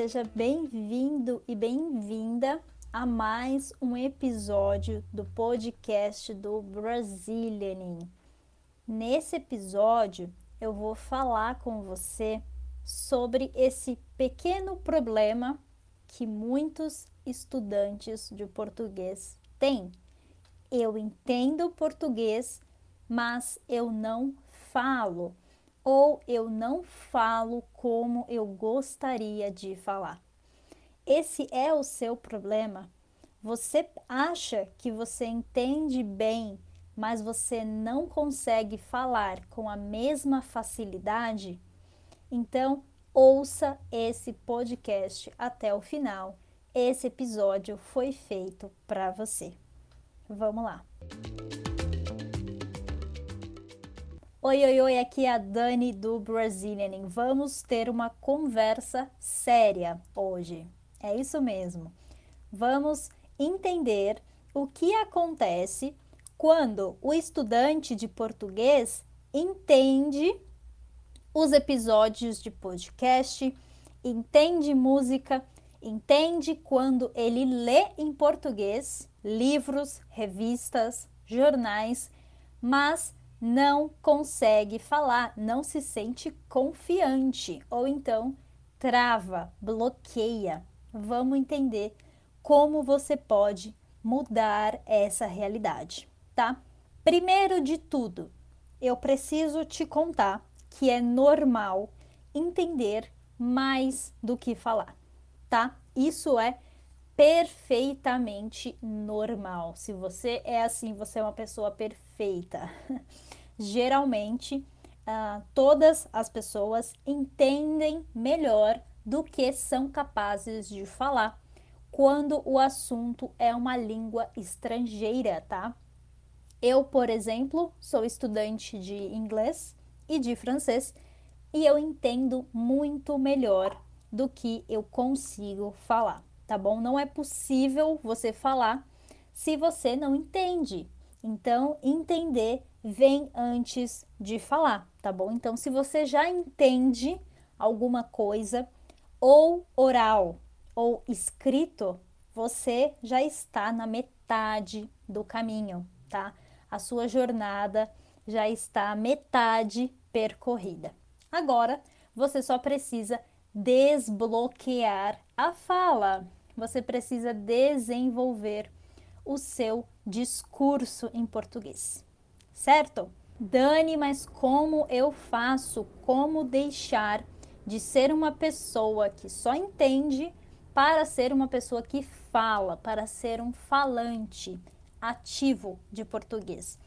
seja bem-vindo e bem-vinda a mais um episódio do podcast do Brazilianing. Nesse episódio, eu vou falar com você sobre esse pequeno problema que muitos estudantes de português têm. Eu entendo português, mas eu não falo ou eu não falo como eu gostaria de falar. Esse é o seu problema. Você acha que você entende bem, mas você não consegue falar com a mesma facilidade? Então, ouça esse podcast até o final. Esse episódio foi feito para você. Vamos lá. Oi, oi, oi, aqui é a Dani do Brazilian. Vamos ter uma conversa séria hoje. É isso mesmo. Vamos entender o que acontece quando o estudante de português entende os episódios de podcast, entende música, entende quando ele lê em português livros, revistas, jornais, mas não consegue falar, não se sente confiante ou então trava, bloqueia. Vamos entender como você pode mudar essa realidade, tá? Primeiro de tudo, eu preciso te contar que é normal entender mais do que falar, tá? Isso é perfeitamente normal. Se você é assim, você é uma pessoa perfeita. Geralmente, uh, todas as pessoas entendem melhor do que são capazes de falar quando o assunto é uma língua estrangeira, tá? Eu, por exemplo, sou estudante de inglês e de francês e eu entendo muito melhor do que eu consigo falar tá bom? Não é possível você falar se você não entende. Então, entender vem antes de falar, tá bom? Então, se você já entende alguma coisa, ou oral ou escrito, você já está na metade do caminho, tá? A sua jornada já está metade percorrida. Agora, você só precisa desbloquear a fala você precisa desenvolver o seu discurso em português, certo? Dani, mas como eu faço? Como deixar de ser uma pessoa que só entende para ser uma pessoa que fala, para ser um falante ativo de português?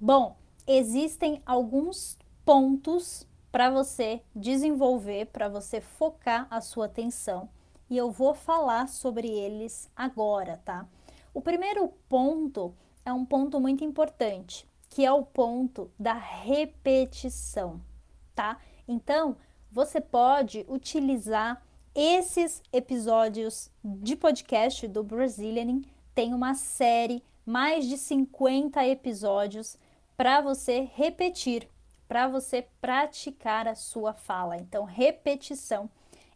Bom, existem alguns pontos para você desenvolver, para você focar a sua atenção e eu vou falar sobre eles agora, tá? O primeiro ponto é um ponto muito importante, que é o ponto da repetição, tá? Então, você pode utilizar esses episódios de podcast do Brazilian, tem uma série, mais de 50 episódios para você repetir, para você praticar a sua fala. Então, repetição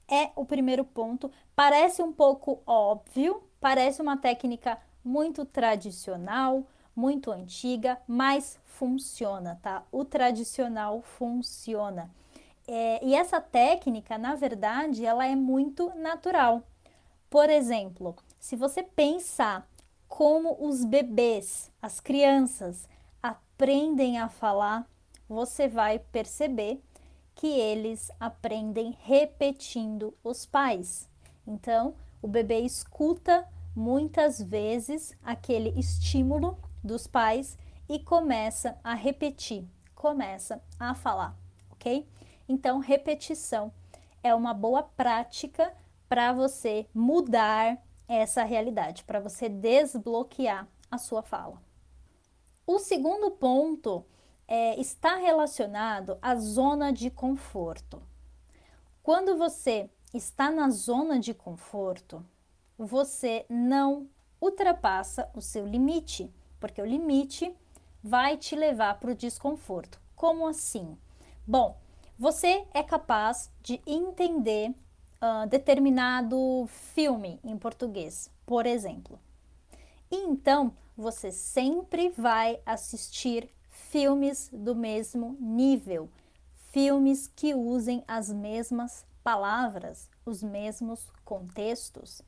é o primeiro ponto. Parece um pouco óbvio, parece uma técnica muito tradicional, muito antiga, mas funciona, tá? O tradicional funciona. É, e essa técnica, na verdade, ela é muito natural. Por exemplo, se você pensar como os bebês, as crianças, aprendem a falar, você vai perceber que eles aprendem repetindo os pais. Então, o bebê escuta muitas vezes aquele estímulo dos pais e começa a repetir, começa a falar, ok? Então, repetição é uma boa prática para você mudar essa realidade, para você desbloquear a sua fala. O segundo ponto é, está relacionado à zona de conforto. Quando você está na zona de conforto, você não ultrapassa o seu limite, porque o limite vai te levar para o desconforto. Como assim? Bom, você é capaz de entender uh, determinado filme em português, por exemplo. Então você sempre vai assistir filmes do mesmo nível, filmes que usem as mesmas palavras, os mesmos contextos.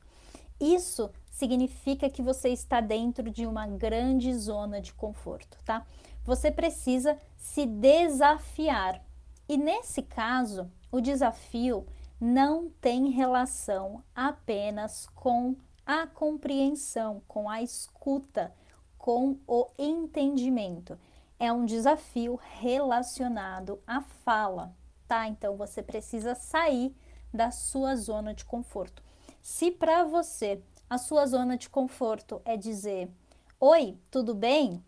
Isso significa que você está dentro de uma grande zona de conforto, tá? Você precisa se desafiar. E nesse caso, o desafio não tem relação apenas com a compreensão, com a escuta, com o entendimento. É um desafio relacionado à fala, tá? Então você precisa sair da sua zona de conforto. Se para você a sua zona de conforto é dizer: Oi, tudo bem?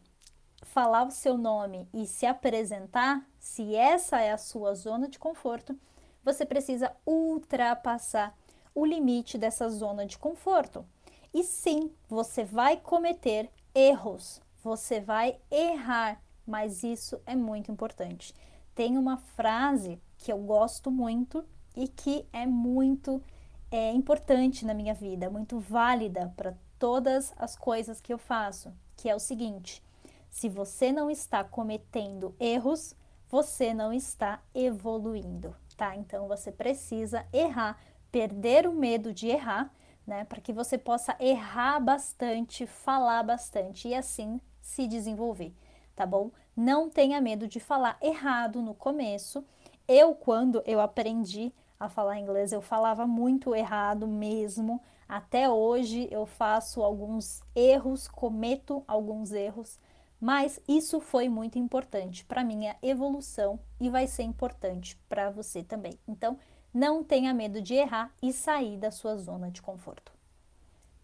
Falar o seu nome e se apresentar, se essa é a sua zona de conforto, você precisa ultrapassar o limite dessa zona de conforto. E sim, você vai cometer erros, você vai errar, mas isso é muito importante. Tem uma frase que eu gosto muito e que é muito é, importante na minha vida, muito válida para todas as coisas que eu faço, que é o seguinte: se você não está cometendo erros, você não está evoluindo tá? Então você precisa errar, perder o medo de errar, né? Para que você possa errar bastante, falar bastante e assim se desenvolver, tá bom? Não tenha medo de falar errado no começo. Eu, quando eu aprendi a falar inglês, eu falava muito errado mesmo. Até hoje eu faço alguns erros, cometo alguns erros, mas isso foi muito importante para minha evolução e vai ser importante para você também. Então, não tenha medo de errar e sair da sua zona de conforto.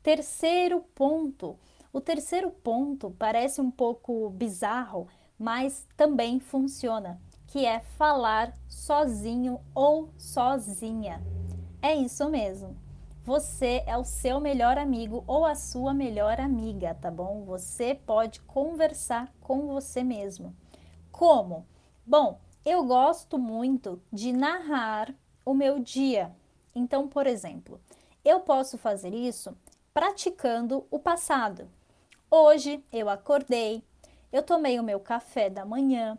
Terceiro ponto. O terceiro ponto parece um pouco bizarro, mas também funciona, que é falar sozinho ou sozinha. É isso mesmo você é o seu melhor amigo ou a sua melhor amiga, tá bom? Você pode conversar com você mesmo. Como? Bom, eu gosto muito de narrar o meu dia. Então, por exemplo, eu posso fazer isso praticando o passado. Hoje eu acordei, eu tomei o meu café da manhã,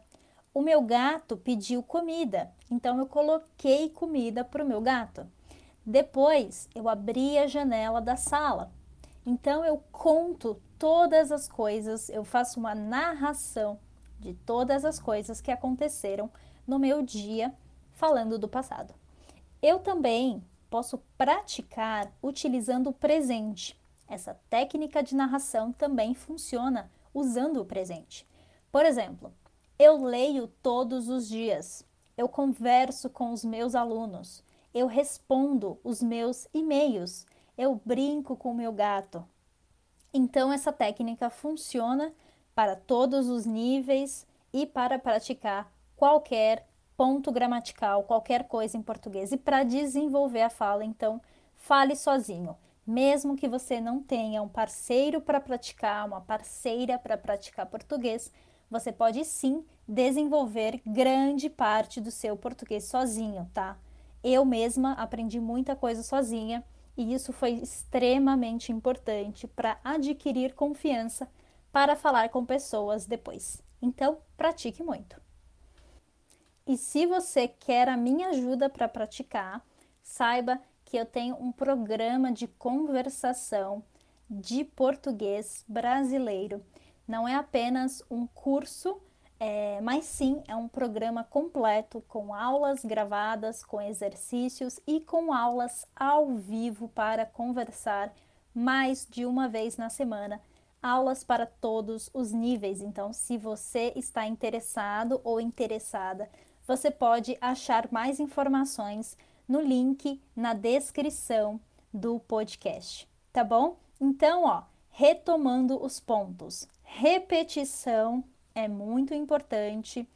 o meu gato pediu comida, então eu coloquei comida para o meu gato. Depois eu abri a janela da sala. Então eu conto todas as coisas, eu faço uma narração de todas as coisas que aconteceram no meu dia falando do passado. Eu também posso praticar utilizando o presente. Essa técnica de narração também funciona usando o presente. Por exemplo, eu leio todos os dias, eu converso com os meus alunos, eu respondo os meus e-mails, eu brinco com o meu gato. Então, essa técnica funciona para todos os níveis e para praticar qualquer ponto gramatical, qualquer coisa em português. E para desenvolver a fala, então, fale sozinho. Mesmo que você não tenha um parceiro para praticar, uma parceira para praticar português, você pode sim desenvolver grande parte do seu português sozinho, tá? Eu mesma aprendi muita coisa sozinha e isso foi extremamente importante para adquirir confiança para falar com pessoas depois. Então, pratique muito. E se você quer a minha ajuda para praticar, saiba que eu tenho um programa de conversação de português brasileiro. Não é apenas um curso é, mas sim é um programa completo com aulas gravadas, com exercícios e com aulas ao vivo para conversar mais de uma vez na semana. Aulas para todos os níveis. Então, se você está interessado ou interessada, você pode achar mais informações no link na descrição do podcast, tá bom? Então, ó, retomando os pontos: repetição é muito importante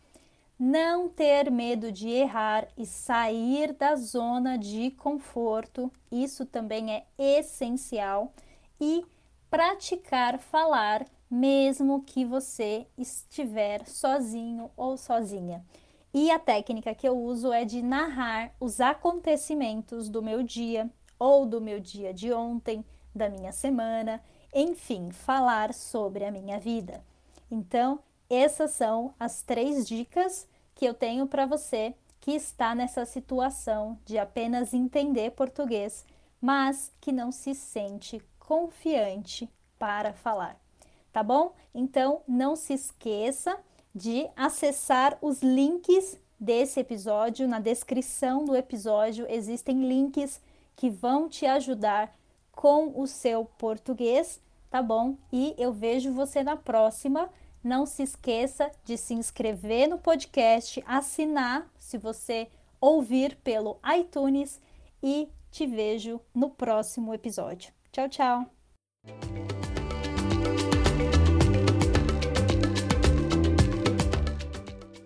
não ter medo de errar e sair da zona de conforto, isso também é essencial, e praticar falar mesmo que você estiver sozinho ou sozinha. E a técnica que eu uso é de narrar os acontecimentos do meu dia ou do meu dia de ontem, da minha semana, enfim, falar sobre a minha vida. Então, essas são as três dicas que eu tenho para você que está nessa situação de apenas entender português, mas que não se sente confiante para falar. Tá bom? Então, não se esqueça de acessar os links desse episódio. Na descrição do episódio existem links que vão te ajudar com o seu português, tá bom? E eu vejo você na próxima. Não se esqueça de se inscrever no podcast, assinar se você ouvir pelo iTunes e te vejo no próximo episódio. Tchau, tchau!